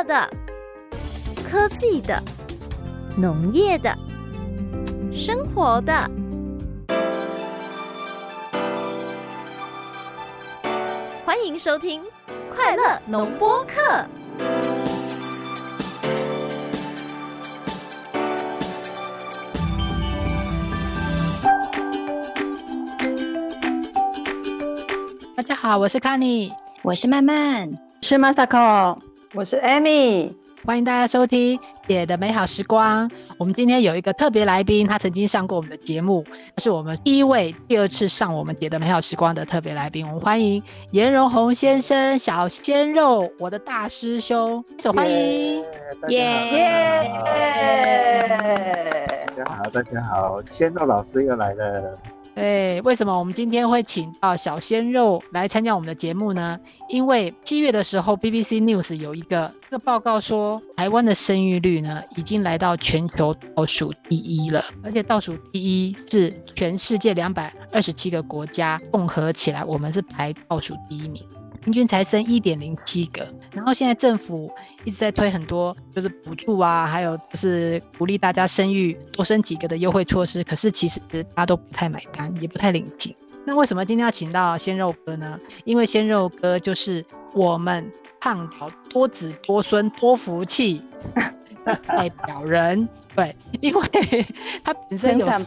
乐的、科技的、农业的、生活的。欢迎收听《快乐农播课》。大家好，我是 Kenny，我是曼曼，是 Masako，我是 Amy，欢迎大家收听《姐的美好时光》。我们今天有一个特别来宾，他曾经上过我们的节目，是我们第一位、第二次上我们《姐的美好时光》的特别来宾。我们欢迎颜荣宏先生，小鲜肉，我的大师兄，一手欢迎，耶耶！大家好，大家好，鲜肉老师又来了。对，为什么我们今天会请到小鲜肉来参加我们的节目呢？因为七月的时候，BBC News 有一个这个报告说，台湾的生育率呢已经来到全球倒数第一了，而且倒数第一是全世界两百二十七个国家综合起来，我们是排倒数第一名。平均才生一点零七个，然后现在政府一直在推很多就是补助啊，还有就是鼓励大家生育多生几个的优惠措施，可是其实大家都不太买单，也不太领情。那为什么今天要请到鲜肉哥呢？因为鲜肉哥就是我们倡导多子多孙多福气代表人。对，因为 他本身有四，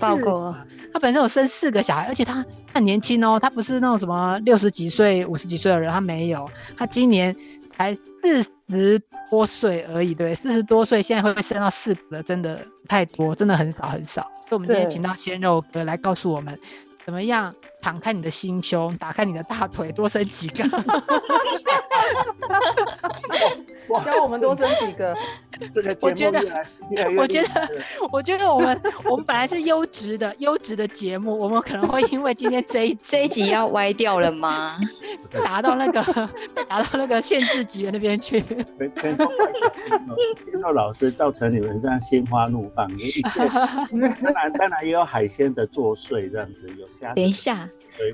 他本身有生四个小孩，而且他很年轻哦，他不是那种什么六十几岁、五十几岁的人，他没有，他今年才四十多岁而已，对，四十多岁现在会不会生到四个，真的太多，真的很少很少，所以我们今天请到鲜肉哥来告诉我们。怎么样？敞开你的心胸，打开你的大腿，多生几个。教我们多生几个。我觉得，我觉得，我觉得我们我们本来是优质的优质的节目，我们可能会因为今天这一这一集要歪掉了吗？达到那个达到那个限制级的那边去。听到老师造成你们这样心花怒放，当然当然也有海鲜的作祟这样子有。等一下，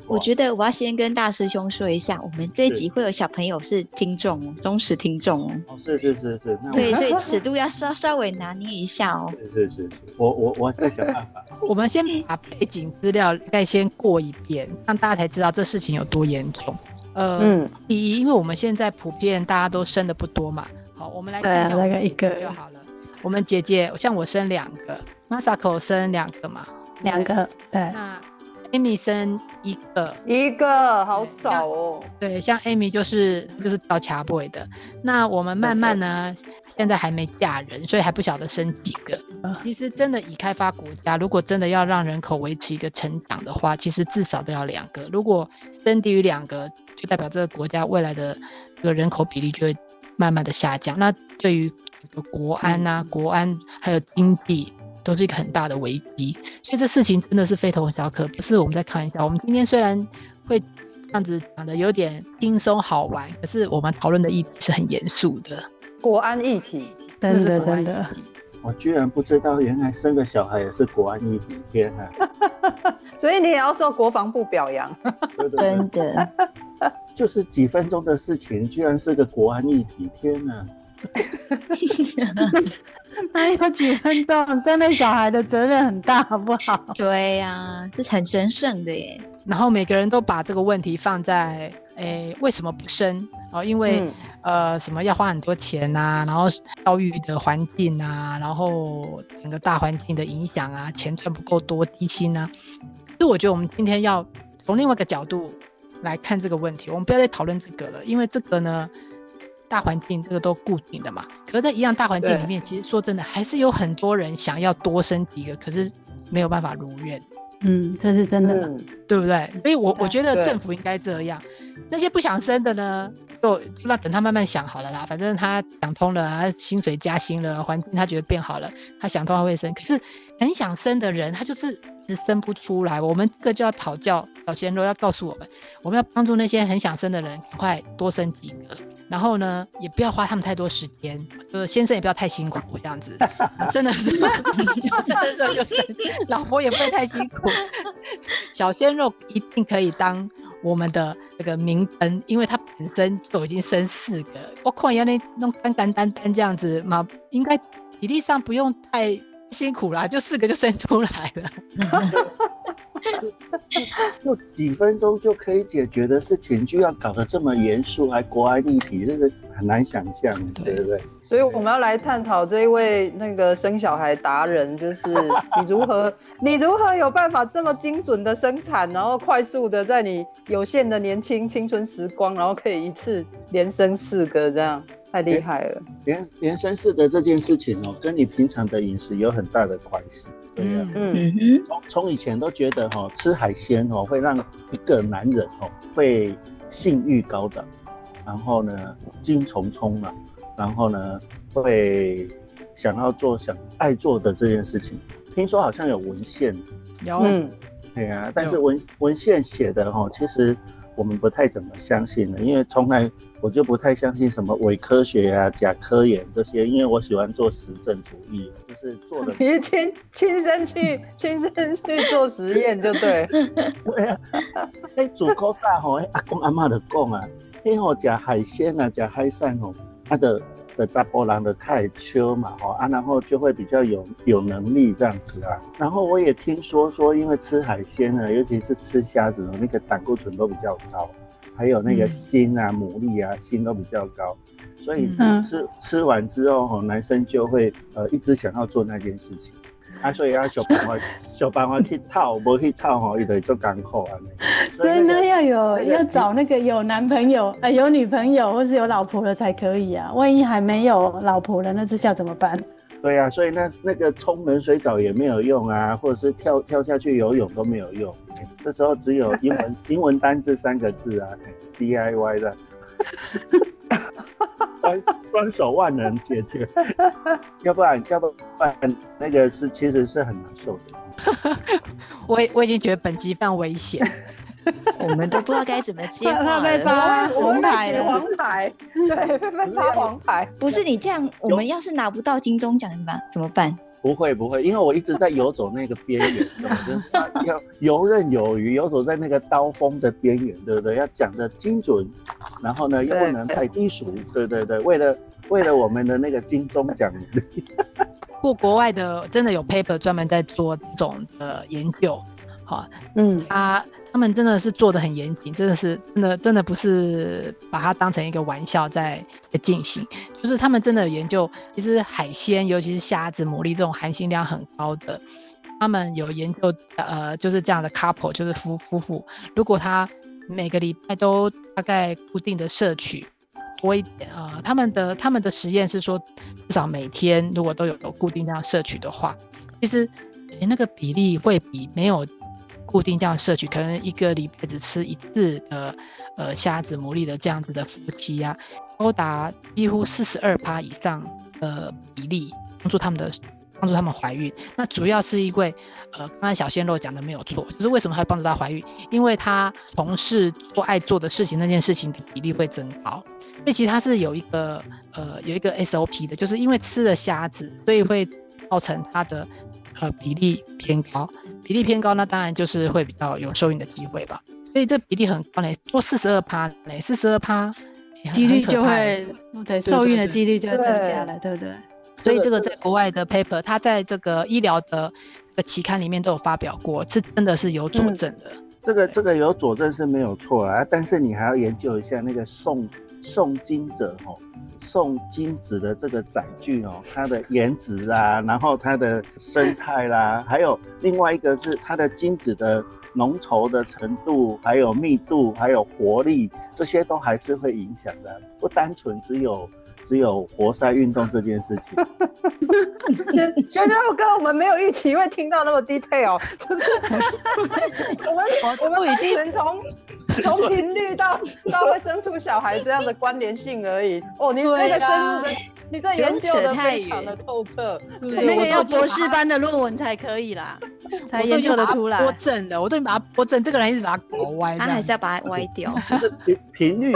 我觉得我要先跟大师兄说一下，我们这一集会有小朋友是听众，忠实听众哦。是是是是，对，所以尺度要稍稍微拿捏一下哦。是是是，我我我在想办法。我们先把背景资料再先过一遍，让大家才知道这事情有多严重。呃，嗯，第一，因为我们现在普遍大家都生的不多嘛，好，我们来看一下，大概一个就好了。我们姐姐像我生两个，Masako 生两个嘛，两个，对，那。Amy 生一个，一个好少哦。对，像 Amy 就是就是到卡布的。那我们慢慢呢，现在还没嫁人，所以还不晓得生几个。其实真的已开发国家，如果真的要让人口维持一个成长的话，其实至少都要两个。如果生低于两个，就代表这个国家未来的这个人口比例就会慢慢的下降。那对于这个国安啊、国安还有经济。都是一个很大的危机，所以这事情真的是非同小可，不是我们在开玩笑。我们今天虽然会这样子讲的有点轻松好玩，可是我们讨论的议题是很严肃的国安议题，真的真的。我居然不知道，原来生个小孩也是国安议题，天啊！所以你也要受国防部表扬，真的。就是几分钟的事情，居然是个国安议题，天哪！那有几分钟，生了小孩的责任很大，好不好？对呀，这很神圣的耶。然后每个人都把这个问题放在，诶，为什么不生？哦，因为呃，什么要花很多钱呐，然后教育的环境啊，然后整个大环境的影响啊，钱赚不够多，低薪啊。所以我觉得我们今天要从另外一个角度来看这个问题，我们不要再讨论这个了，因为这个呢。大环境这个都固定的嘛，可是在一样大环境里面，其实说真的，还是有很多人想要多生几个，可是没有办法如愿。嗯，这是真的，对不对？所以我我觉得政府应该这样，那些不想生的呢，就那等他慢慢想好了啦。反正他想通了，他薪水加薪了，环境他觉得变好了，他想通他会生。可是很想生的人，他就是只生不出来。我们这个就要讨教小鲜肉，要告诉我们，我们要帮助那些很想生的人，快多生几个。然后呢，也不要花他们太多时间，就是先生也不要太辛苦，这样子，真的是，就是就是，老婆也不会太辛苦，小鲜肉一定可以当我们的这个明灯，因为他本身就已经生四个，我看原来弄干干单单这样子嘛，应该体力上不用太辛苦啦，就四个就生出来了。就几分钟就可以解决的事情，就要搞得这么严肃，还国安立体，这个很难想象，对不对？所以我们要来探讨这一位那个生小孩达人，就是你如何，你如何有办法这么精准的生产，然后快速的在你有限的年轻青春时光，然后可以一次连生四个，这样太厉害了。连连生四的这件事情哦，跟你平常的饮食有很大的关系。嗯嗯嗯，从从以前都觉得哈，吃海鲜哦会让一个男人哦会性欲高涨，然后呢精虫充满，然后呢会想要做想爱做的这件事情。听说好像有文献，有，嗯，对啊，但是文文献写的哈，其实。我们不太怎么相信了，因为从来我就不太相信什么伪科学啊、假科研这些，因为我喜欢做实证主义，就是做的。你亲亲身去 亲身去做实验就对。对啊，哎，主口大吼，阿公阿妈的讲啊，嘿吼，食海鲜啊，食海产吼，他的。的查波兰的太丘嘛，吼啊，然后就会比较有有能力这样子啊。然后我也听说说，因为吃海鲜呢，尤其是吃虾子，那个胆固醇都比较高，还有那个锌啊、牡蛎啊，锌都比较高，所以吃吃完之后，男生就会呃一直想要做那件事情。啊，所以要想办法，想办法去套，无去套吼，伊就做艰苦啊。对，那要有要找那个有男朋友啊，有女朋友或是有老婆的才可以啊。万一还没有老婆了，那这下怎么办？对啊，所以那那个冲冷水澡也没有用啊，或者是跳跳下去游泳都没有用。这时候只有英文英文单字三个字啊，DIY 的。双双手万能解决，要不然要不然那个是其实是很难受的。我我已经觉得本集非常危险，我们都不知道该怎么接话 被发黄牌，黄牌，对，被发黄牌。不是你这样，我们要是拿不到金钟奖怎么办？怎么办？不会不会，因为我一直在游走那个边缘，要 游刃有余，游走在那个刀锋的边缘，对不对？要讲的精准，然后呢又不能太低俗，对对对，为了为了我们的那个金钟奖。过国外的真的有 paper 专门在做这种的研究。好，嗯，他他们真的是做的很严谨，真的是真的真的不是把它当成一个玩笑在在进行，就是他们真的研究，其实海鲜，尤其是虾子、牡蛎这种含锌量很高的，他们有研究，呃，就是这样的 couple，就是夫夫。妇，如果他每个礼拜都大概固定的摄取多一点，呃，他们的他们的实验是说，至少每天如果都有有固定量摄取的话，其实那个比例会比没有。固定这样摄取，可能一个礼拜只吃一次的，呃，虾子、牡蛎的这样子的夫妻啊，高达几乎四十二趴以上的比例，帮助他们的帮助他们怀孕。那主要是因为，呃，刚才小鲜肉讲的没有错，就是为什么会帮助她怀孕？因为她从事做爱做的事情那件事情的比例会增高。所以其实它是有一个，呃，有一个 SOP 的，就是因为吃了虾子，所以会造成它的。呃，比例偏高，比例偏高，那当然就是会比较有受孕的机会吧。所以这比例很高嘞，多四十二趴嘞，四十二趴，几率就会对受孕的几率就会增加了，对不对？所以这个在国外的 paper，它在这个医疗的期刊里面都有发表过，是真的是有佐证的。这个这个有佐证是没有错啊，但是你还要研究一下那个送送精者哦。送精子的这个载具哦，它的颜值啊，然后它的生态啦，还有另外一个是它的精子的浓稠的程度，还有密度，还有活力，这些都还是会影响的，不单纯只有。只有活塞运动这件事情，觉得我跟我们没有预期会听到那么 detail，就是 我们我们已经从从频率到到会生出小孩这样的关联性而已。哦，你那个深入的，你这研究的非常的透彻，那个要博士班的论文才可以啦，才研究的出来。我整的，我都把它我整，这个人一直把它搞歪，他还是要把它歪掉。就是频频率。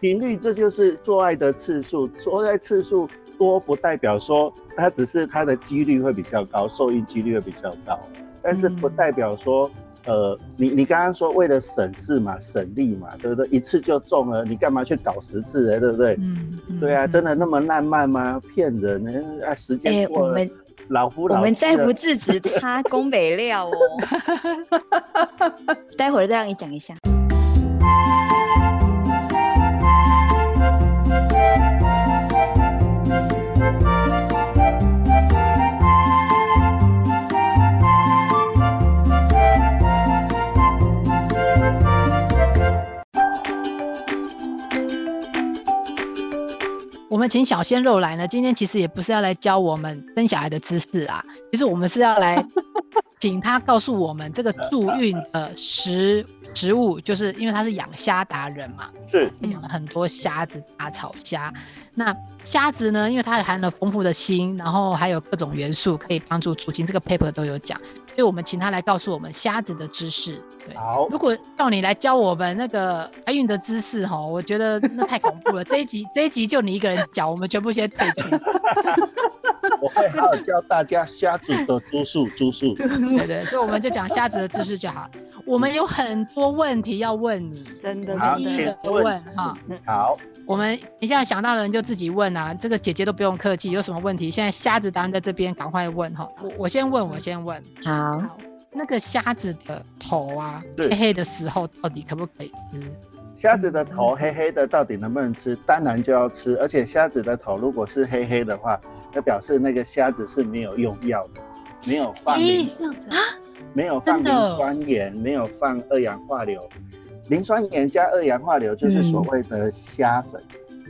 频率，这就是做爱的次数。做爱次数多，不代表说它只是它的几率会比较高，受孕几率会比较高。但是不代表说呃，你你刚刚说为了省事嘛，省力嘛，对不对？一次就中了，你干嘛去搞十次呢？对不对？嗯，对啊，真的那么浪漫吗？骗人呢！啊，时间过了，老夫老我们再不制止他，宫北料哦。待会儿再让你讲一下。我们请小鲜肉来呢，今天其实也不是要来教我们生小孩的知识啊，其实我们是要来 请他告诉我们这个助孕的食食物，就是因为他是养虾达人嘛，是养了很多虾子、大草虾。那虾子呢，因为它含了丰富的锌，然后还有各种元素可以帮助促进，这个 paper 都有讲。所以我们请他来告诉我们虾子的知识。对，好。如果要你来教我们那个怀孕的知识，哈，我觉得那太恐怖了。这一集，这一集就你一个人讲，我们全部先退出。我会好好教大家虾子的知识，知识。对对，所以我们就讲虾子的知识就好。我们有很多问题要问你，真的，一一的问哈。好，我们你现在想到的人就自己问啊，这个姐姐都不用客气，有什么问题？现在瞎子当然在这边，赶快问哈。我我先问，我先问。好，那个瞎子的头啊，黑黑的时候到底可不可以吃？虾子的头黑黑的到底能不能吃？当然就要吃，而且虾子的头如果是黑黑的话，那表示那个虾子是没有用药的，没有放磷啊，没有放磷酸盐，没有放二氧化硫。磷酸盐加二氧化硫就是所谓的虾粉，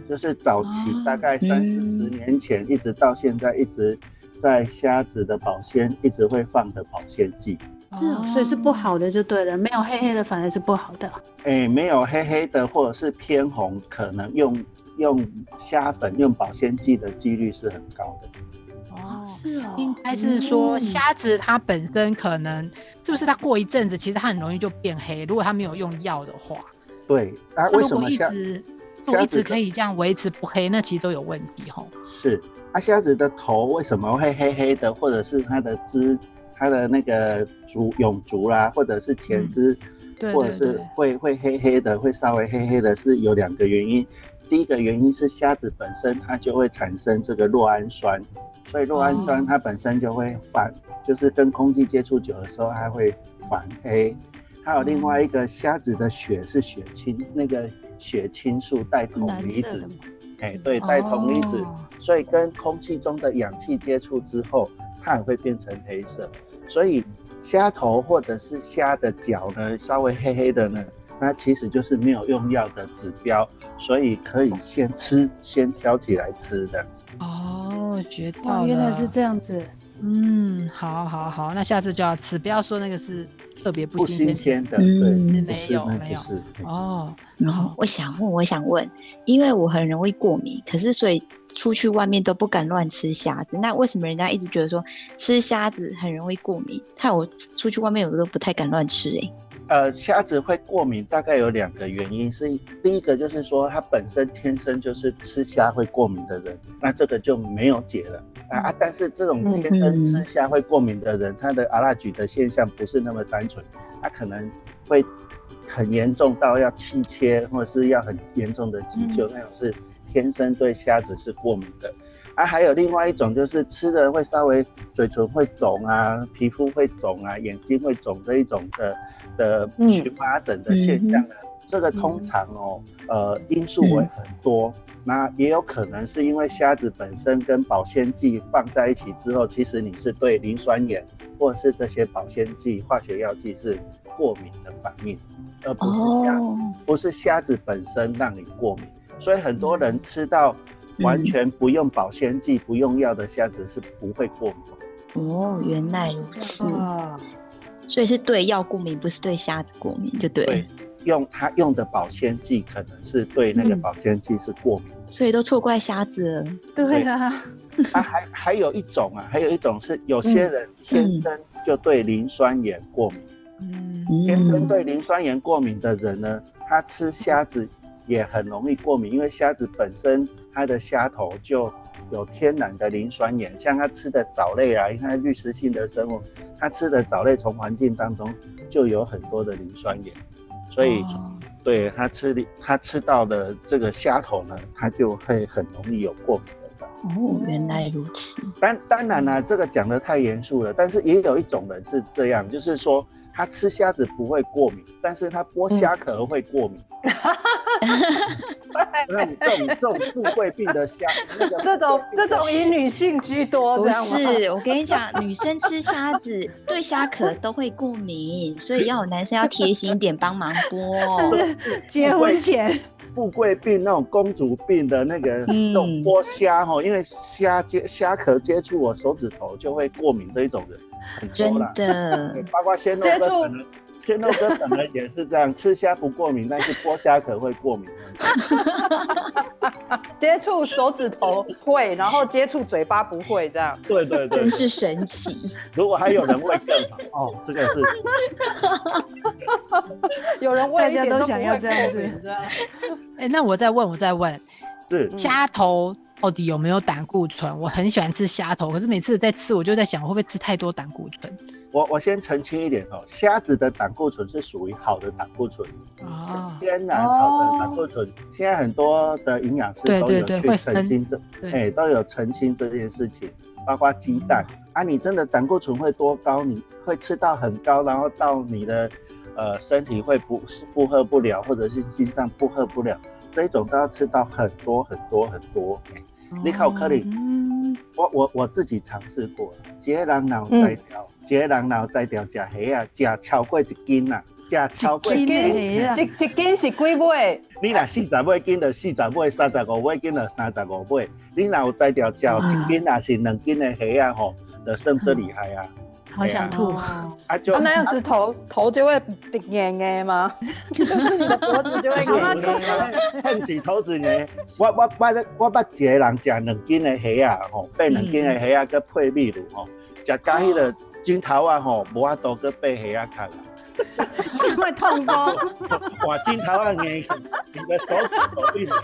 就是早期大概三四十年前一直到现在一直在虾子的保鲜一直会放的保鲜剂。是，所以是不好的就对了，没有黑黑的反而是不好的。哎，没有黑黑的或者是偏红，可能用用虾粉用保鲜剂的几率是很高的。哦，是哦，应该是说虾子它本身可能是不是它过一阵子，其实它很容易就变黑，如果它没有用药的话。对，啊，为什么一直一直可以这样维持不黑？那其实都有问题吼。是，啊，虾子的头为什么会黑黑的，或者是它的肢？它的那个足永足啦，或者是前肢，或者是会会黑黑的，会稍微黑黑的，是有两个原因。第一个原因是虾子本身它就会产生这个酪氨酸，所以酪氨酸它本身就会反，就是跟空气接触久的时候它会反黑。还有另外一个虾子的血是血清，那个血清素带铜离子，哎，对，带铜离子，所以跟空气中的氧气接触之后。它也会变成黑色，所以虾头或者是虾的脚呢，稍微黑黑的呢，那其实就是没有用药的指标，所以可以先吃，先挑起来吃的。哦，学到了，原来是这样子。嗯，好，好，好，那下次就要吃，不要说那个是。特别不新鲜的，嗯，没有没有哦。然后我想问，我想问，因为我很容易过敏，可是所以出去外面都不敢乱吃虾子。那为什么人家一直觉得说吃虾子很容易过敏？看我出去外面，我都不太敢乱吃哎。呃，虾子会过敏，大概有两个原因。是第一个就是说，它本身天生就是吃虾会过敏的人，那这个就没有解了啊啊！但是这种天生吃虾会过敏的人，他的阿拉举的现象不是那么单纯，他可能会很严重到要气切，或者是要很严重的急救，那种是天生对虾子是过敏的。啊，还有另外一种就是吃的会稍微嘴唇会肿啊，皮肤会肿啊，眼睛会肿这一种的的荨麻疹的现象呢。这个通常哦，呃，因素会很多。那也有可能是因为虾子本身跟保鲜剂放在一起之后，其实你是对磷酸盐或是这些保鲜剂、化学药剂是过敏的反应，而不是虾，不是虾子本身让你过敏。所以很多人吃到。完全不用保鲜剂、不用药的虾子是不会过敏。哦，原来如此。所以是对药过敏，不是对虾子过敏，就对。对，用他用的保鲜剂可能是对那个保鲜剂是过敏，所以都错怪虾子了。对啊。啊，还还有一种啊，还有一种是有些人天生就对磷酸盐过敏。嗯。天生对磷酸盐过敏的人呢，他吃虾子也很容易过敏，因为虾子本身。它的虾头就有天然的磷酸盐，像它吃的藻类啊，因为它滤食性的生物，它吃的藻类从环境当中就有很多的磷酸盐，所以哦对它吃的它吃到的这个虾头呢，它就会很容易有过敏的。哦，原来如此。当当然啦、这个讲的太严肃了，但是也有一种人是这样，就是说他吃虾子不会过敏，但是他剥虾壳会过敏。那种这种这种富贵病的虾，那个这种这种以女性居多，不？是，我跟你讲，女生吃虾子对虾壳都会过敏，所以要有男生要贴心一点，帮忙剥。结婚前富贵病那种公主病的那个嗯那种剥虾哈，因为虾接虾壳接触我手指头就会过敏的一种人，很真。的对，包括鲜肉接触哥本人，鲜肉哥本人也是这样，吃虾不过敏，但是剥虾壳会过敏。接触手指头会，然后接触嘴巴不会，这样。对对对真，是神奇。如果还有人会更好哦，这个是 有人问大家都想要会这样子过敏这样。哎，那我再问，我再问，是虾头到底有没有胆固醇？我很喜欢吃虾头，可是每次在吃，我就在想，我会不会吃太多胆固醇？我我先澄清一点哦，虾子的胆固醇是属于好的胆固醇，啊，天然好的胆固醇。现在很多的营养师都有去澄清这，对哎，都有澄清这件事情，包括鸡蛋啊，你真的胆固醇会多高？你会吃到很高，然后到你的呃身体会不负荷不了，或者是心脏负荷不了，这一种都要吃到很多很多很多。哎你考克里，嗯，我我我自己尝试过，一个人脑摘掉，一个人脑摘掉食虾啊，食超过一斤啊，食超过一斤一一一斤是几尾？你若四十尾斤就四十尾，三十五尾斤就三十五尾。你若有摘掉食一斤啊是两斤的虾啊吼，就算最厉害啊！好想吐。哦啊就啊，那样子头 头就会硬硬吗？就是你的脖子就会硬硬吗？很是头子呢，我我我我捌一个人食两斤的虾啊，吼，八两斤的虾啊，佮配米露吼，食到迄个镜头啊吼，无法度佮配虾啊卡啦。因为痛风，哇，镜头啊硬去，你的手指头病了。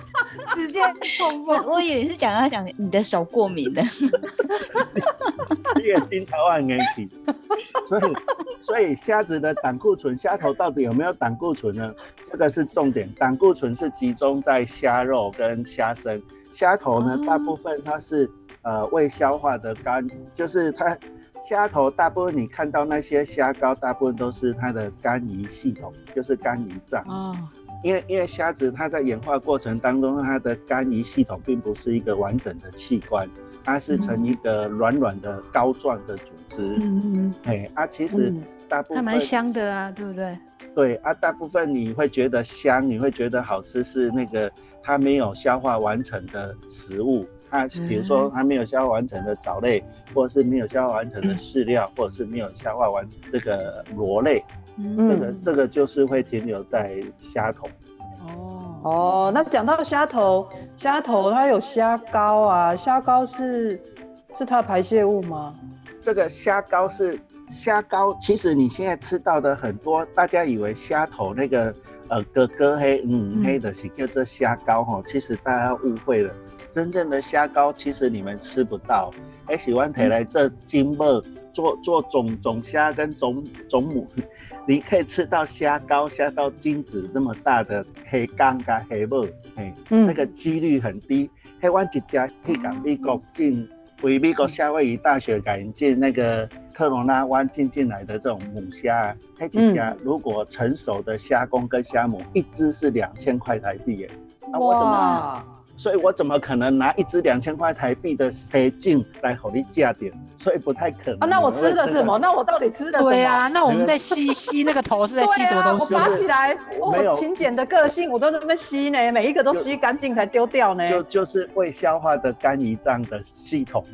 直接痛我风。我以为是讲要讲你的手过敏的，你的镜头啊硬去，所以所以虾子的胆固醇，虾头到底有没有胆固醇呢？这个是重点，胆固醇是集中在虾肉跟虾身，虾头呢，哦大部分它是呃未消化的肝，就是它虾头大部分你看到那些虾膏，大部分都是它的肝胰系统，就是肝胰脏。哦，因为因为虾子它在演化过程当中，它的肝胰系统并不是一个完整的器官，它是呈一个软软的膏状的组织。嗯嗯，哎啊，其实嗯大部分、还蛮香的啊，对不对？对啊，大部分你会觉得香，你会觉得好吃，是那个它没有消化完成的食物。它比如说还没有消化完成的藻类，或者是没有消化完成的饲料，或者是没有消化完这个螺类，这个嗯，这个就是会停留在虾头。哦，哦，那讲到虾头，虾头它有虾膏啊，虾膏是是它的排泄物吗？这个虾膏是虾膏，其实你现在吃到的很多，大家以为虾头那个呃哥哥黑嗯黑的是叫做虾膏哈，其实大家误会了。真正的虾膏其实你们吃不到，哎喜欢提来这金箔做做种种虾跟种种母，你可以吃到虾膏、虾到精子那么大的黑缸跟黑母，嘿，嗯那个几率很低。黑湾一家去港美国进，为美国夏威夷大学改进那个特罗拉湾进进来的这种母虾啊，黑几家如果成熟的虾公跟虾母，一只是两千块台币耶。啊，我怎么？哇，所以我怎么可能拿一只两千块台币的黑镜来和你价点？所以不太可能。啊，那我吃的的什么？？那我到底吃的什么？对啊，那我们在吸吸那个头是在吸什么东西？我拔起来，没有我勤俭的个性，我都在那边吸呢，每一个都吸干净才丢掉呢。就就是未消化的肝胰脏的系统，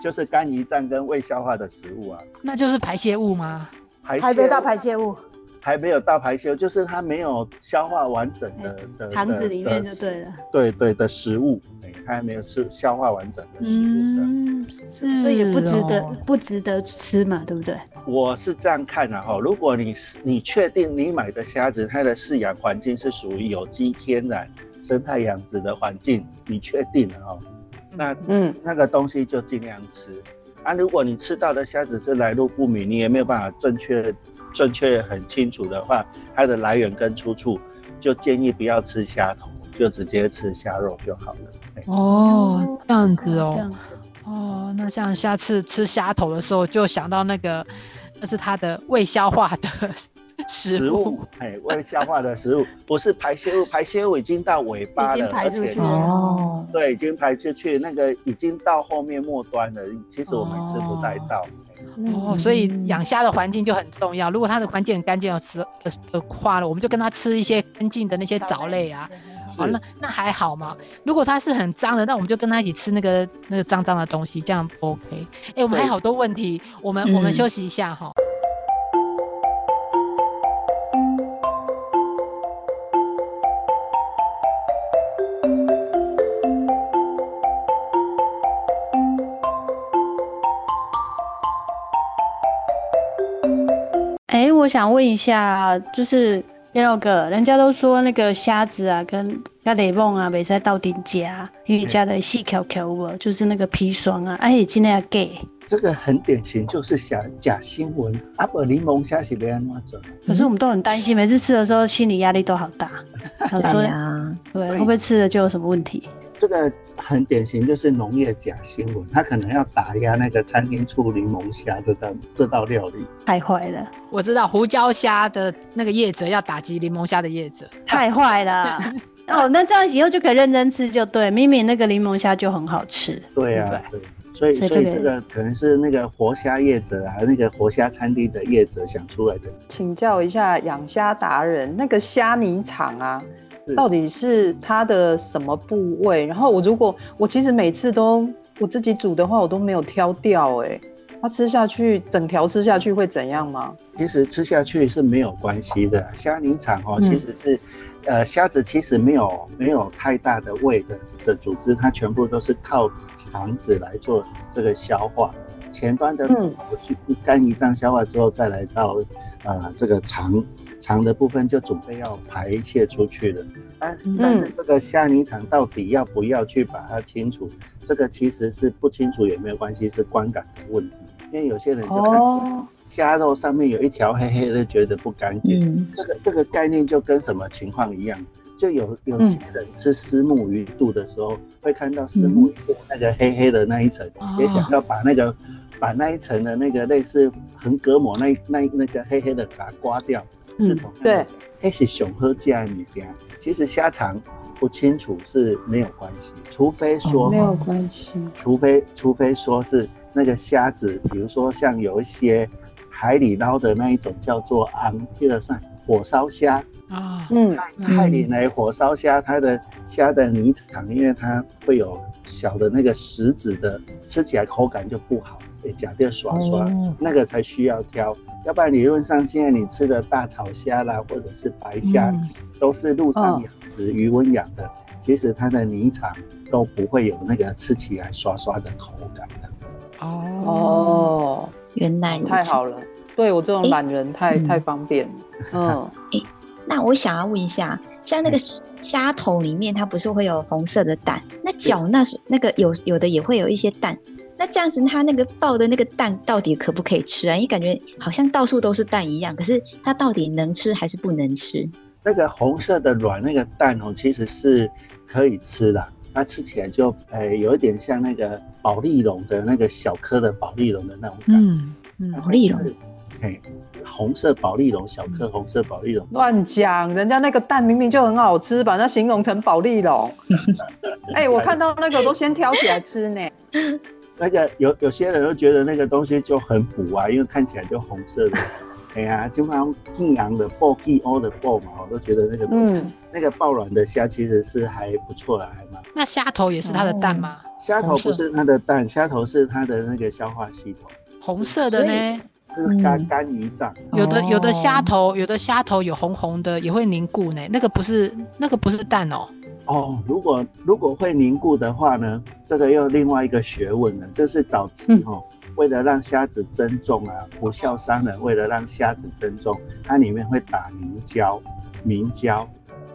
就是肝胰脏跟未消化的食物啊，那就是排泄物吗？排泄物排泄物，还没有大排泄，就是它没有消化完整的的肠子里面就对了。对对的食物，哎，它还没有吃消化完整的食物。的嗯，是所以也不值得哦，不值得吃嘛，对不对？我是这样看的、哈，如果你是你确定你买的虾子它的饲养环境是属于有机天然生态养殖的环境，你确定了哈，那嗯，那个东西就尽量吃啊。如果你吃到的虾子是来路不明，你也没有办法正确、正确很清楚的话，它的来源跟出处，就建议不要吃虾头，就直接吃虾肉就好了。哎哦，这样子哦，哦，那像下次吃虾头的时候，就想到那个，那是它的未消化的食物，哎，未消化的食物不是排泄物，排泄物已经到尾巴已经了，而且排出去了哦，对，已经排出去，那个已经到后面末端了。其实我们吃不太到。哦，所以养虾的环境就很重要。如果它的环境很干净的时的的话了，我们就跟它吃一些干净的那些藻类啊。好，哦那那还好嘛。如果它是很脏的，那我们就跟它一起吃那个那个脏脏的东西，这样不 OK。哎、我们还对好多问题，我们、我们嗯休息一下哈。哎，我想问一下，就是第二个，人家都说那个虾子啊，跟跟雷梦啊，没在到顶家，因为加的细条条哦，就是那个砒霜啊，而且今天要给。这个很典型，就是假假新闻。阿伯柠檬虾是被安怎做？可是我们都很担心，每次吃的时候心理压力都好大。想说对，呀，对，会不会吃了就有什么问题？这个很典型，就是农业假新闻，他可能要打压那个餐厅出柠檬虾这道这道料理。太坏了，我知道胡椒虾的那个业者要打击柠檬虾的业者。太坏了。哦，那这样以后就可以认真吃，就对。明明那个柠檬虾就很好吃，对啊，对。所以，所以这个可能是那个活虾业者啊，那个活虾餐厅的业者想出来的。请教一下养虾达人，那个虾泥厂啊，是到底是它的什么部位？然后我如果我其实每次都我自己煮的话，我都没有挑掉、哎，它吃下去整条吃下去会怎样吗？其实吃下去是没有关系的。虾泥肠哦，嗯其实是，呃，虾子其实没有没有太大的胃的的组织，它全部都是靠肠子来做这个消化。前端的我去肝胰脏消化之后，再来到呃这个肠肠的部分就准备要排泄出去了。但是但是这个虾泥肠到底要不要去把它清除，这个其实是不清楚也没有关系，是观感的问题。因为有些人就看哦，虾肉上面有一条黑黑的，觉得不干净。嗯，这个这个概念就跟什么情况一样？就有有些人吃虱目鱼肚的时候，会看到虱目鱼肚那个黑黑的那一层，哦也想要把那个把那一层的那个类似横膈膜那那那个黑黑的把它刮掉，嗯是同样的对，那是熊喝价的物件。其实虾肠不清楚是没有关系，除非说、没有关系。除非除非说是那个虾子，比如说像有一些海里捞的那一种叫做昂皮尔上火烧虾，啊，嗯，泰里来火烧虾，它的虾的泥肠，因为它会有小的那个石子的，吃起来口感就不好，也假掉刷刷，哦那个才需要挑。要不然理论上现在你吃的大草虾啦，或者是白虾，嗯都是陆上养殖、渔温养的，其实它的泥肠都不会有那个吃起来刷刷的口感这样子。哦哦，原来如此。太好了，对我这种诶懒人太嗯太方便了。嗯，那我想要问一下，像那个虾头里面，它不是会有红色的蛋？那脚那是那个有有的也会有一些蛋。那这样子，它那个爆的那个蛋到底可不可以吃啊？因为感觉好像到处都是蛋一样，可是它到底能吃还是不能吃？那个红色的卵那个蛋哦，其实是可以吃的，它吃起来就呃有一点像那个保利龙的那个小颗的保利龙的那种感觉。嗯嗯保利龙，嘿，红色保利龙，小颗红色保利龙。乱讲，人家那个蛋明明就很好吃，把它形容成保利龙。哎、我看到那个都先挑起来吃呢。那个有有些人都觉得那个东西就很补啊，因为看起来就红色的。哎呀，就像晋阳的爆、季欧的爆嘛，我都觉得那个、嗯，那个爆卵的虾其实是还不错的，还蛮。那虾头也是它的蛋吗？虾头不是它的蛋，虾头是它的那个消化系统，红色的所呢？是肝肝胰脏。有的有的虾哦头，有的虾头有红红的，也会凝固呢。那个不是那个不是蛋哦。哦，如果如果会凝固的话呢，这个又另外一个学问了。就是早期嗯哦，为了让虾子增重啊，不孝商人为了让虾子增重，它里面会打凝胶，凝胶，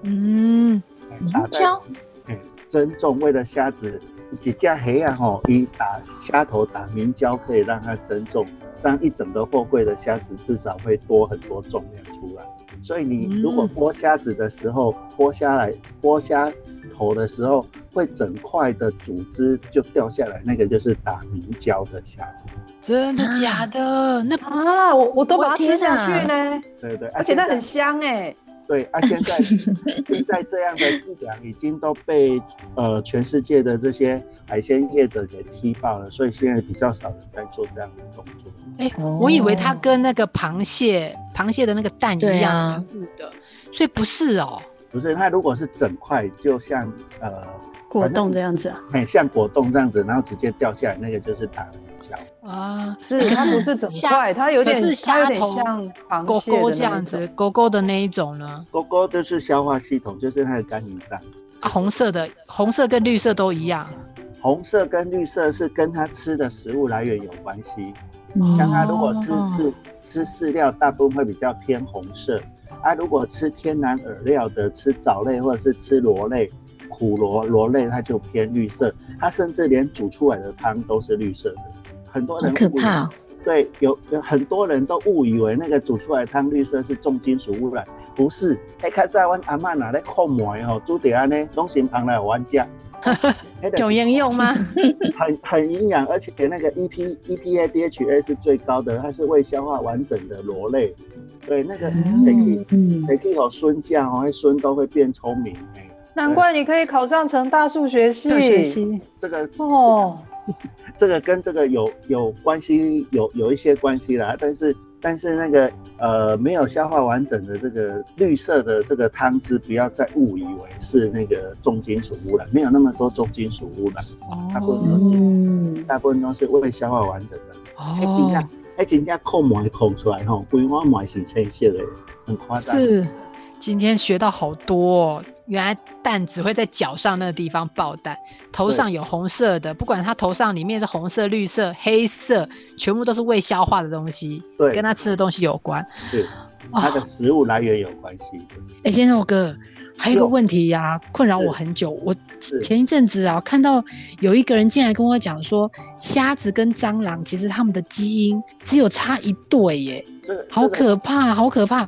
嗯，明打在胶，哎，增重为了虾子几架黑啊吼，一打虾头打明胶可以让它增重，这样一整个货柜的虾子至少会多很多重量出来。所以你如果剥虾子的时候，剥下来剥虾头的时候，会整块的组织就掉下来，那个就是打明胶的虾子。真的假的？那啊，我我都把它吃下去哪呢，对对，而且它很香哎。在对啊，现在现在这样的质量已经都被呃全世界的这些海鲜业者给踢爆了，所以现在比较少人在做这样的动作。哎、我以为它跟那个螃蟹螃蟹的那个蛋一样的，所以不是哦。不是，它如果是整块，就像呃果冻这样子啊。很像果冻这样子，然后直接掉下来，那个就是打啊，是它不是整 块，它有点可是它有点虾头像螃勾蟹的这样子，狗狗的那一种呢？狗狗就是消化系统，就是它的肝胰脏。啊，红色的，红色跟绿色都一样。红色跟绿色是跟它吃的食物来源有关系。嗯像它如果吃哦饲吃饲料，大部分会比较偏红色。啊，如果吃天然饵料的，吃藻类或者是吃螺类、苦螺螺类，它就偏绿色。它甚至连煮出来的汤都是绿色的。很多人可怕哦！对，有有很多人都误以为那个煮出来的汤绿色是重金属污染，不是。哎，看在阮阿嬷拿来控梅吼，煮得安呢，拢先旁来玩家。有营养吗？很很营养，而且那个 E EP EPA DHA 是最高的，它是未消化完整的螺类。对，那个嗯得去嗯，得去有孙酱哦，那孙都会变聪明。哎，难怪你可以考上成大数学系。数学系这个哦，这个跟这个有有关系，有有一些关系啦。但是但是那个呃没有消化完整的这个绿色的这个汤汁，不要再误以为是那个重金属污染，没有那么多重金属污染，大部分都是、嗯，大部分都是未消化完整的。哎，真哦正，哎，真正扣膜扣出来吼，规碗膜是青色的，很夸张。是，今天学到好多、哦。原来蛋只会在脚上那个地方爆蛋，头上有红色的，不管它头上里面是红色、绿色、黑色，全部都是未消化的东西，对，跟它吃的东西有关。对它的食物来源有关系。哎、先生我哥，还有一个有问题呀、困扰我很久。我前一阵子啊，看到有一个人进来跟我讲说，虾子跟蟑螂其实它们的基因只有差一对耶，这个好可怕，好可怕。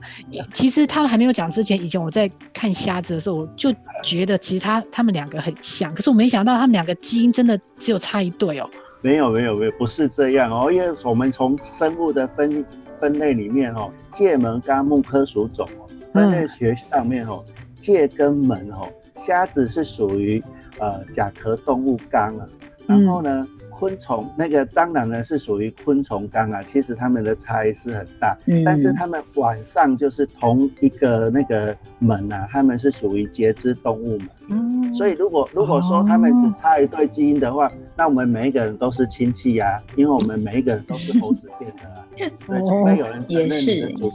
其实他们还没有讲之前，以前我在看虾子的时候，我就觉得其实他他们两个很像，可是我没想到他们两个基因真的只有差一对哦。没有没有没有，不是这样哦，因为我们从生物的分分类里面哦，界门纲目科属种哦，分类学上面哦，界跟门哦，虾子是属于呃甲壳动物纲啊，然后呢。昆虫那个蟑螂呢是属于昆虫纲啊，其实它们的差异是很大，嗯但是它们晚上就是同一个那个门啊，它们是属于节肢动物门。嗯，所以如果如果说它们只差一对基因的话，那我们每一个人都是亲戚呀、因为我们每一个人都是猴子变的啊。对，除非有人承认你的祖，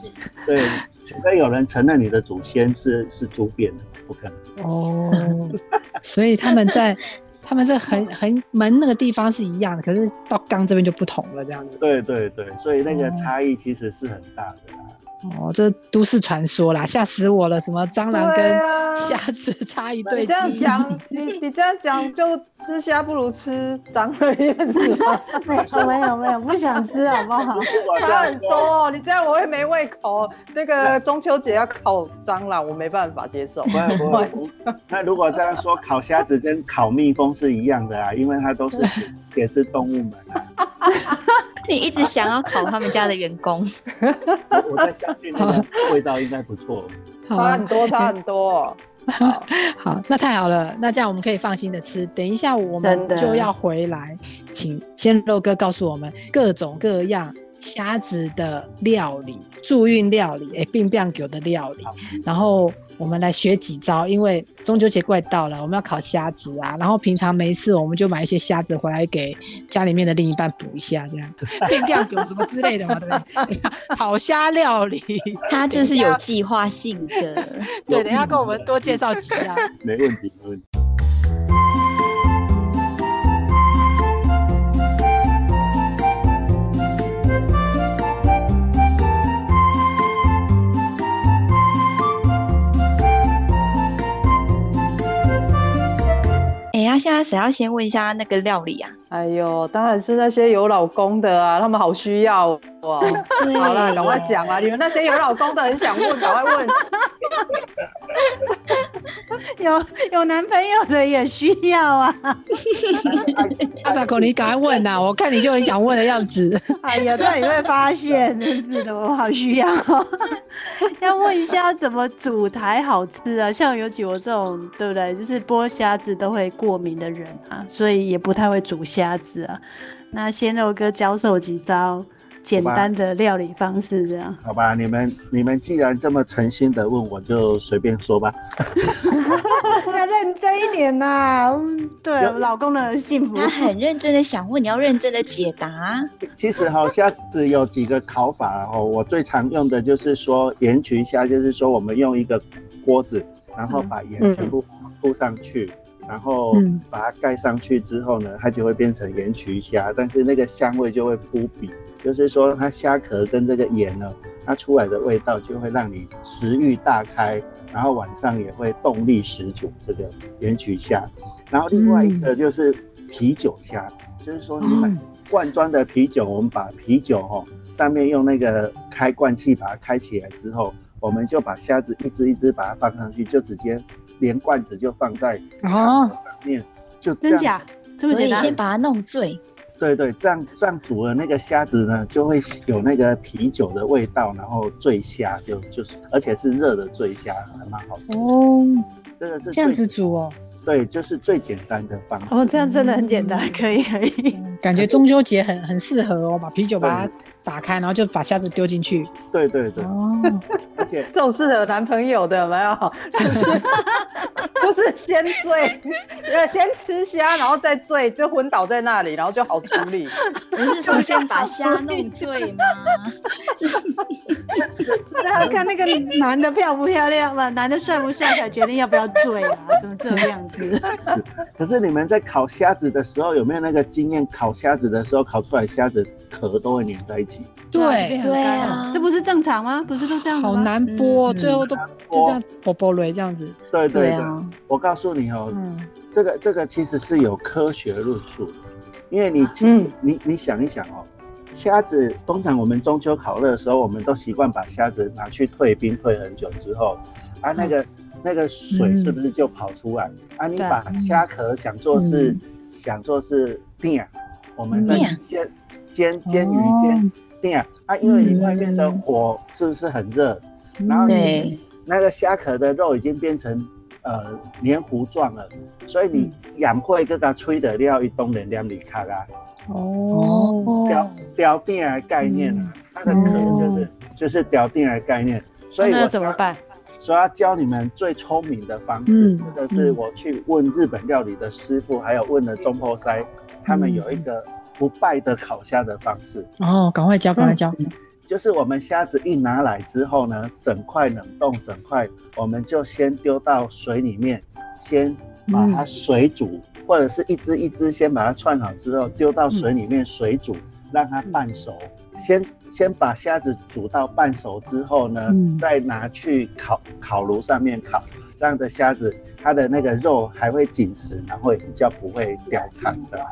对，除非有人承认你的祖先是是猪变的，不可能。哦，所以他们在他们这横横门那个地方是一样的，可是到缸这边就不同了，这样子。对对对，所以那个哦差异其实是很大的啦。哦，这都市传说啦，吓死我了！什么蟑螂跟啊虾子差一对你这样讲，你你这样讲，就吃虾不如吃蟑螂的意思吗？没有没有没有，不想吃好不好？差很多哦，你这样我会没胃口。那个中秋节要烤蟑螂，我没办法接受。不会不会，那如果这样说，烤虾子跟烤蜜蜂是一样的啊，因为它都是也是动物们啊。你一直想要考他们家的员工，我 我在相信那个味道应该不错。差很多，差很多。好 好，那太好了，那这样我们可以放心的吃。等一下我们就要回来，请鲜肉哥告诉我们各种各样虾子的料理、助运料理、哎，并变狗的料理，然后我们来学几招。因为中秋节快到了，我们要烤虾子啊，然后平常没事我们就买一些虾子回来给家里面的另一半补一下，这样并 变狗什么之类的嘛，对不对？烤虾料理，他这是有计划性的。对，等一下跟我们多介绍几样。没问题，没问题。那，现在谁要先问一下那个料理啊？哎呦，当然是那些有老公的啊，他们好需要哇。好了，赶快讲啊！你们那些有老公的很想问，赶快问。有有男朋友的也需要啊。阿萨口，你赶快问呐！我看你就很想问的样子。哎呀，那你会发现，真是的，我好需要。要问一下怎么煮才好吃啊？像尤其我这种，对不对？就是剥虾子都会过敏的人啊，所以也不太会煮虾子啊。那鲜肉哥教授几招简单的料理方式，这样。好吧，你们你们既然这么诚心的问，我就随便说吧。要认真一点呐、嗯，对，老公的幸福。他很认真的想问，你要认真的解答。其实哈、虾子有几个烤法然后我最常用的就是说盐焗虾，就是说我们用一个锅子，然后把盐全部铺上去，然后嗯。把它盖上去之后呢，它就会变成盐焗虾，但是那个香味就会扑鼻，就是说它虾壳跟这个盐呢，它出来的味道就会让你食欲大开，然后晚上也会动力十足。这个盐焗虾，然后另外一个就是啤酒虾，就是说你买罐装的啤酒，我们把啤酒哦上面用那个开罐器把它开起来之后，我们就把虾子一只一只把它放上去，就直接连罐子就放在哦上面，就这样。真假？这么所以简单？先把它弄醉。对对，这样这样煮了那个虾子呢，就会有那个啤酒的味道，然后醉虾就就是，而且是热的醉虾，还蛮好吃。哦，这个是这样子煮哦，对，就是最简单的方式。哦，这样真的很简单，可以可以。感觉中秋节很很适合哦，把啤酒把它打开，然后就把虾子丢进去。对对对，哦，而且这种适合男朋友的有没有？就是 就是先醉，呃，先吃虾，然后再醉，就昏倒在那里，然后就好处理。不是说先把虾弄醉吗？那要看那个男的漂不漂亮嘛，男的帅不帅才决定要不要醉啊？怎么这样子？可是你们在烤虾子的时候，有没有那个经验？烤虾子的时候，烤出来虾子壳都会粘在一起。对，对啊这不是正常吗？不是都这样吗好难剥，嗯最后都就这样啵啵雷这样子。对对对，啊，我告诉你哦，嗯，这个这个其实是有科学论述的，因为你其实、嗯你你想一想哦，虾子通常我们中秋烤肉的时候，我们都习惯把虾子拿去退冰，退很久之后，啊那个、那个水是不是就跑出来？啊，你把虾壳想做是、想做是饼，我们在煎煎煎鱼煎饼啊，因为你外面的火是不是很热？然后你，那个虾壳的肉已经变成呃黏糊状了，所以你养过一个吹的料一冬人两里卡啦，哦。雕雕定的概念啊，它的壳就是就是雕定的概念，所以那我怎么办？所以要教你们最聪明的方式，嗯这个是我去问日本料理的师傅，还有问了中破塞，他们有一个不败的烤虾的方式。哦，赶快教，赶快教。就是我们虾子一拿来之后呢，整块冷冻，整块我们就先丢到水里面，先把它水煮，或者是一只一只先把它串好之后丢到水里面水煮，让它半熟。先先把虾子煮到半熟之后呢，嗯再拿去烤烤炉上面烤，这样的虾子它的那个肉还会紧实，然后也比较不会掉汤的。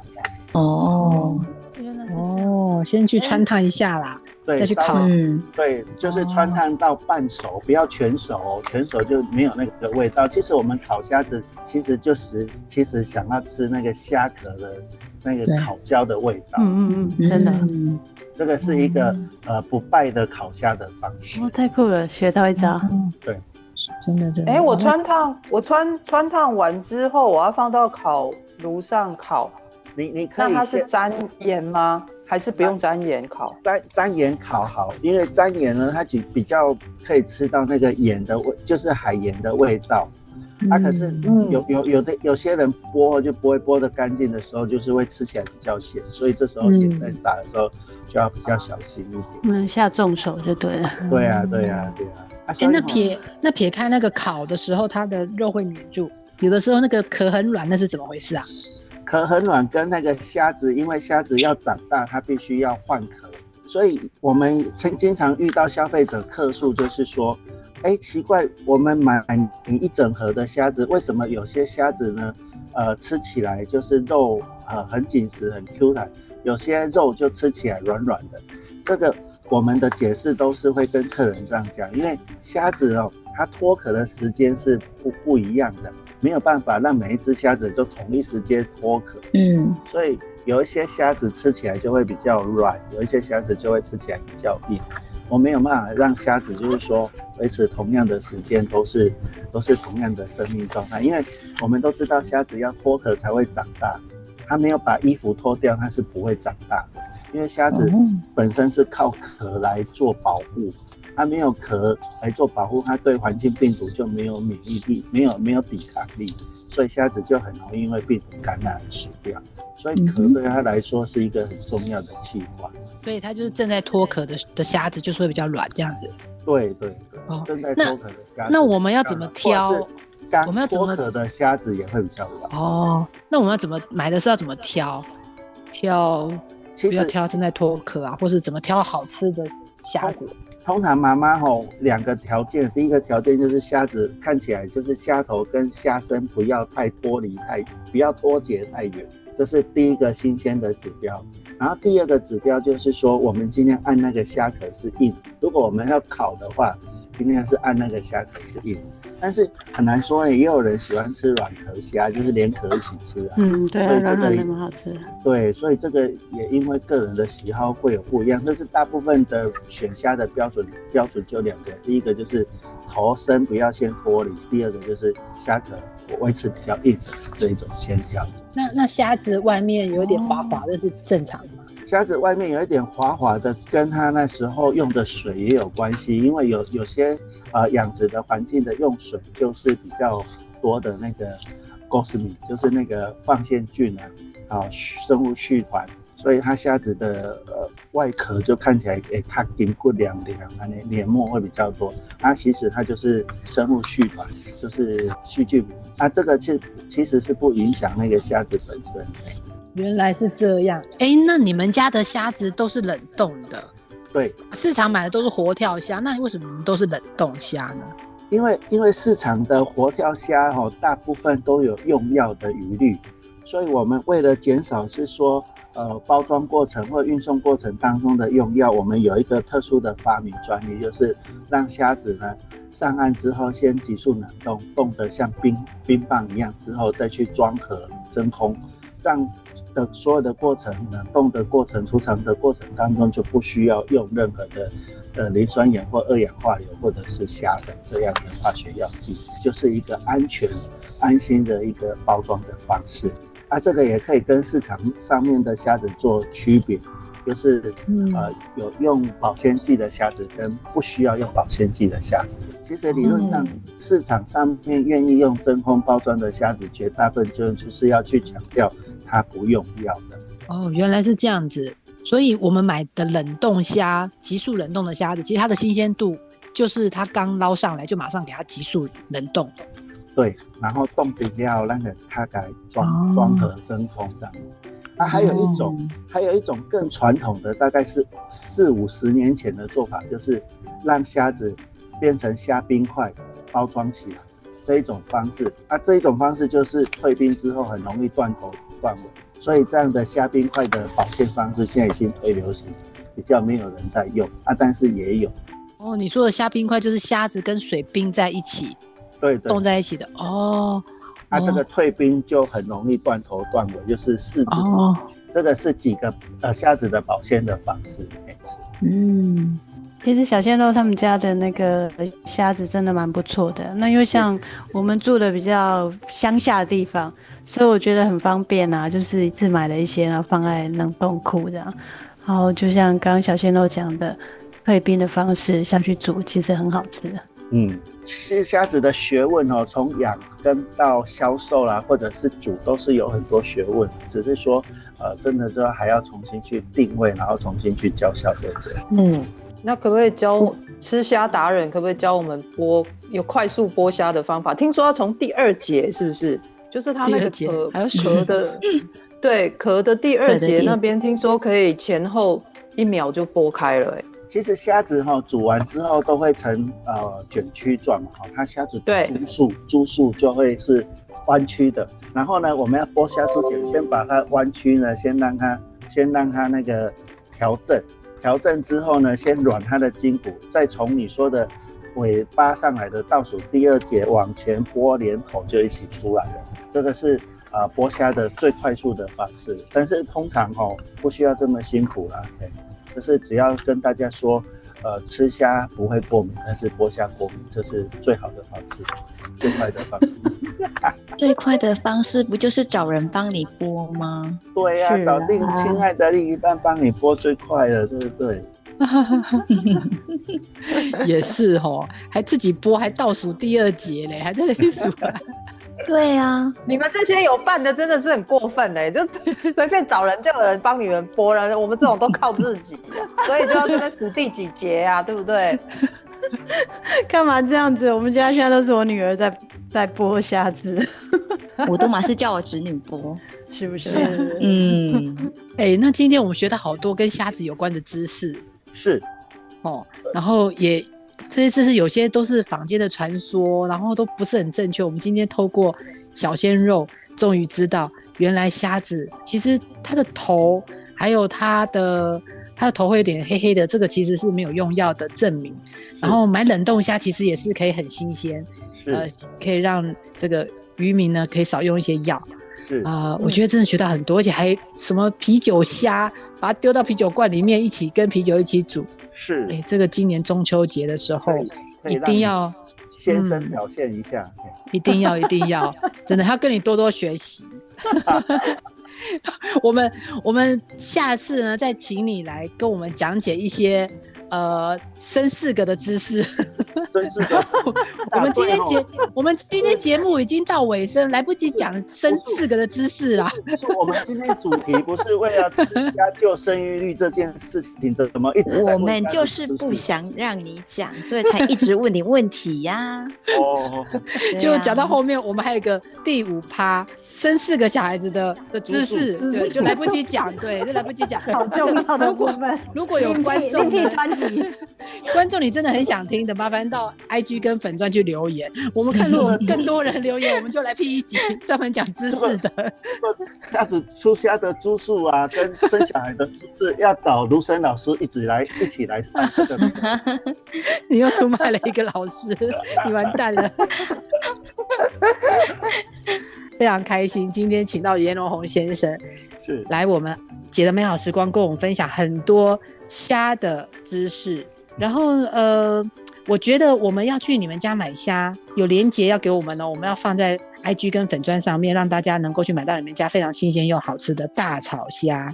哦，哦，先去穿烫一下啦。对，再去烤嗯，对，就是穿烫到半熟，不要全熟哦，全熟就没有那个味道。其实我们烤虾子，其实就是其实想要吃那个虾壳的那个烤焦的味道。嗯嗯嗯，真的，嗯这个是一个呃不败的烤虾的方式哦，。太酷了，学到一招。对，真的真的。哎、我穿烫，我穿穿烫完之后，我要放到烤炉上烤，你你可那以那它是沾盐吗？还是不用沾盐烤？沾沾盐烤好，因为沾盐呢，它比比较可以吃到那个盐的味，就是海盐的味道。啊，可是嗯有有有的有些人剥就不会剥的干净的时候，就是会吃起来比较咸，所以这时候嗯盐在撒的时候就要比较小心一点。不能，下重手就对了。对啊，对啊，对啊。啊哎、那撇那撇开那个烤的时候，它的肉会黏住，有的时候那个壳很软，那是怎么回事啊？壳很软，跟那个虾子，因为虾子要长大，它必须要换壳，所以我们经经常遇到消费者客诉，就是说，哎，奇怪，我们买你一整盒的虾子，为什么有些虾子呢，呃吃起来就是肉呃很紧实很 Q 弹，有些肉就吃起来软软的。这个我们的解释都是会跟客人这样讲，因为虾子哦，它脱壳的时间是不不一样的，没有办法让每一只虾子就同一时间脱壳。嗯，所以有一些虾子吃起来就会比较软，有一些虾子就会吃起来比较硬。我没有办法让虾子就是说维持同样的时间都是都是同样的生命状态，因为我们都知道虾子要脱壳才会长大，它没有把衣服脱掉，它是不会长大的。因为虾子本身是靠壳来做保护，它没有壳来做保护，它对环境病毒就没有免疫力，没有没有抵抗力，所以虾子就很容易因为病毒感染而死掉。所以壳对它来说是一个很重要的器官。所以它就是正在脱壳的的虾子，就是会比较软这样子。对对对，正在脱壳的虾子。那我们要怎么挑？我们要脱壳的虾子也会比较软。哦，那我们要怎么买的是要怎么挑？挑不要挑正在脱壳啊，或是怎么挑好吃的虾子？通常妈妈吼两个条件，第一个条件就是虾子看起来就是虾头跟虾身不要太脱离太，不要脱节太远。这是第一个新鲜的指标，然后第二个指标就是说，我们今天按那个虾壳是硬，如果我们要烤的话，今天是按那个虾壳是硬，但是很难说，也有人喜欢吃软壳虾，就是连壳一起吃啊。嗯，对，软软的蛮好吃。对，所以这个也因为个人的喜好会有不一样，但是大部分的选虾的标准标准就两个，第一个就是头身不要先脱离，第二个就是虾壳维持比较硬的这一种线条。那那虾子外面有点滑滑的，是正常吗？虾子外面有一点滑滑的，跟它那时候用的水也有关系。因为有有些呃养殖的环境的用水就是比较多的那个 s m i 就是那个放线菌啊，啊生物续团，所以它虾子的呃外壳就看起来诶它顶不凉凉，它那黏膜会比较多。它其实它就是生物续团，就是细菌。啊，这个其其实是不影响那个虾子本身。原来是这样，哎，那你们家的虾子都是冷冻的？对，市场买的都是活跳虾，那你为什么都是冷冻虾呢？因为因为市场的活跳虾哦，大部分都有用药的疑虑，所以我们为了减少是说，呃，包装过程或运送过程当中的用药，我们有一个特殊的发明专利，就是让虾子呢。上岸之后，先急速冷冻，冻得像冰冰棒一样，之后再去装盒真空，这样的所有的过程，冷冻的过程、储藏的过程当中，就不需要用任何的呃磷酸盐或二氧化硫或者是虾粉这样的化学药剂，就是一个安全、安心的一个包装的方式。啊，这个也可以跟市场上面的虾子做区别。就是呃有用保鲜剂的虾子跟不需要用保鲜剂的虾子，其实理论上市场上面愿意用真空包装的虾子，绝大部分就是要去强调它不用药的。哦，原来是这样子，所以我们买的冷冻虾，急速冷冻的虾子，其实它的新鲜度就是它刚捞上来就马上给它急速冷冻。对，然后冻冰料那个它改装装盒真空这样子。那还有一种，还有一种更传统的，大概是四五十年前的做法，就是让虾子变成虾冰块包装起来这一种方式。那这一种方式就是退冰之后很容易断头断尾，所以这样的虾冰块的保鲜方式现在已经退流行，比较没有人在用啊，但是也有。哦，你说的虾冰块就是虾子跟水冰在一起，对，冻在一起的哦。那这个退冰就很容易断头断尾，就是四指。哦，这个是几个呃虾子的保鲜的方式，嗯，其实小鲜肉他们家的那个虾子真的蛮不错的。那因为像我们住的比较乡下的地方，所以我觉得很方便啊，就是一次买了一些，然后放在冷冻库这样。然后就像刚刚小鲜肉讲的，退冰的方式下去煮，其实很好吃的。嗯。其实虾子的学问哦，从养跟到销售啦，或者是煮，都是有很多学问。只是说，呃，真的都还要重新去定位，然后重新去教消费者。嗯，那可不可以教吃虾达人？可不可以教我们剥有快速剥虾的方法？听说要从第二节，是不是？就是它那个壳还有壳的，对壳的第二节那边，听说可以前后一秒就剥开了，哎。其实虾子哈煮完之后都会成呃卷曲状嘛哈，它虾子珠数珠数就会是弯曲的。然后呢，我们要剥虾之前，先把它弯曲呢，先让它先让它那个调正，调正之后呢，先软它的筋骨，再从你说的尾巴上来的倒数第二节往前剥，连头就一起出来了。这个是啊剥虾的最快速的方式，但是通常哦不需要这么辛苦啦，就是只要跟大家说。呃，吃虾不会过敏，但是剥虾过敏，这是最好的方式，最快的方式。最快的方式不就是找人帮你剥吗？对呀，找另亲爱的另一半帮你剥最快了，对不对？也是哦，还自己剥，还倒数第二节嘞，还在那里数。对呀，你们这些有伴的真的是很过分嘞，就 随便找人叫人帮你们剥了，我们这种都靠自己，所以就要这边数第几节啊，对不对？干嘛这样子？我们家现在都是我女儿在 在剥虾子，我都马是叫我侄女剥，是不是？嗯，哎，那今天我们学到好多跟虾子有关的知识，是哦，然后也。这些知识有些都是坊间的传说，然后都不是很正确。我们今天透过小鲜肉，终于知道原来虾子其实它的头还有它的它的头会有点黑黑的，这个其实是没有用药的证明。然后买冷冻虾其实也是可以很新鲜，呃，可以让这个渔民呢可以少用一些药。啊，我觉得真的学到很多，而且还什么啤酒虾，把它丢到啤酒罐里面，一起跟啤酒一起煮。是，哎，这个今年中秋节的时候一定要先生表现一下，一定要 一定要，真的要跟你多多学习。我们我们下次呢，再请你来跟我们讲解一些。呃，生四个的姿势，我们今天节，我们今天节目已经到尾声，来不及讲生四个的姿势啦。是我们今天主题不是为了增加救生育率这件事情，怎么一直？我们就是不想让你讲，所以才一直问你问题呀。哦，就讲到后面，我们还有个第五趴，生四个小孩子的的姿势，对，就来不及讲，对，就来不及讲。好重要的部分，如果有观众。观众，你真的很想听的，麻烦到 IG 跟粉钻去留言。我们看，如果更多人留言，我们就来 P 一集，专门讲知识的。这样子出虾的猪数啊，跟生小孩的是要找卢森老师一起来一起来上。你又出卖了一个老师，你完蛋了。非常开心，今天请到严荣宏先生是来我们姐的美好时光，跟我们分享很多虾的知识。然后呃，我觉得我们要去你们家买虾，有链接要给我们哦，我们要放在 IG 跟粉砖上面，让大家能够去买到你们家非常新鲜又好吃的大炒虾。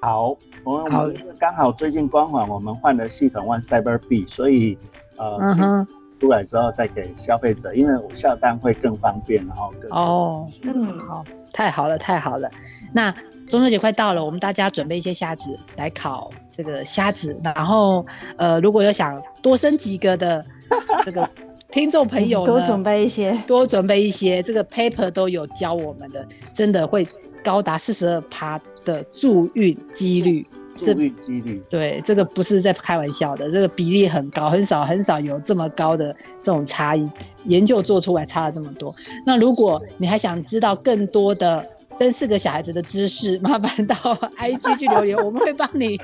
好，我们刚好最近官网我们换了系统，One Cyber B，所以呃。出来之后再给消费者，因为我下单会更方便，然后更哦，嗯，好，太好了，太好了。那中秋节快到了，我们大家准备一些虾子来烤这个虾子，然后呃，如果有想多生几个的这个听众朋友，多准备一些，多准备一些，这个 paper 都有教我们的，真的会高达四十二趴的助孕几率。这率几率对这个不是在开玩笑的，这个比例很高，很少很少有这么高的这种差异，研究做出来差了这么多。那如果你还想知道更多的，生四个小孩子的知识，麻烦到 IG 去留言，我们会帮你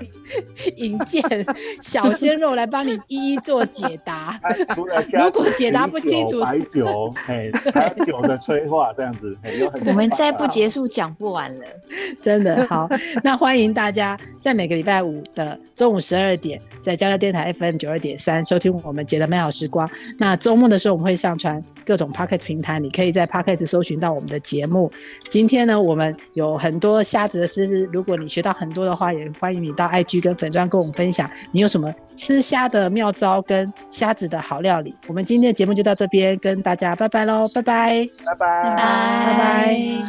引荐 小鲜肉来帮你一一做解答。除了如果解答不清楚，白酒，哎，白酒的催化这样子，有很。我们再不结束讲不完了，真的好。那欢迎大家在每个礼拜五的中午十二点，在加乐电台 FM 九二点三收听我们姐的美好时光。那周末的时候我们会上传各种 p o c k e t 平台，你可以在 p o c k e t 搜寻到我们的节目。今天呢？我们有很多虾子的知识，如果你学到很多的话，也欢迎你到 IG 跟粉砖跟我们分享，你有什么吃虾的妙招跟虾子的好料理。我们今天的节目就到这边，跟大家拜拜喽，拜拜，拜拜，拜拜。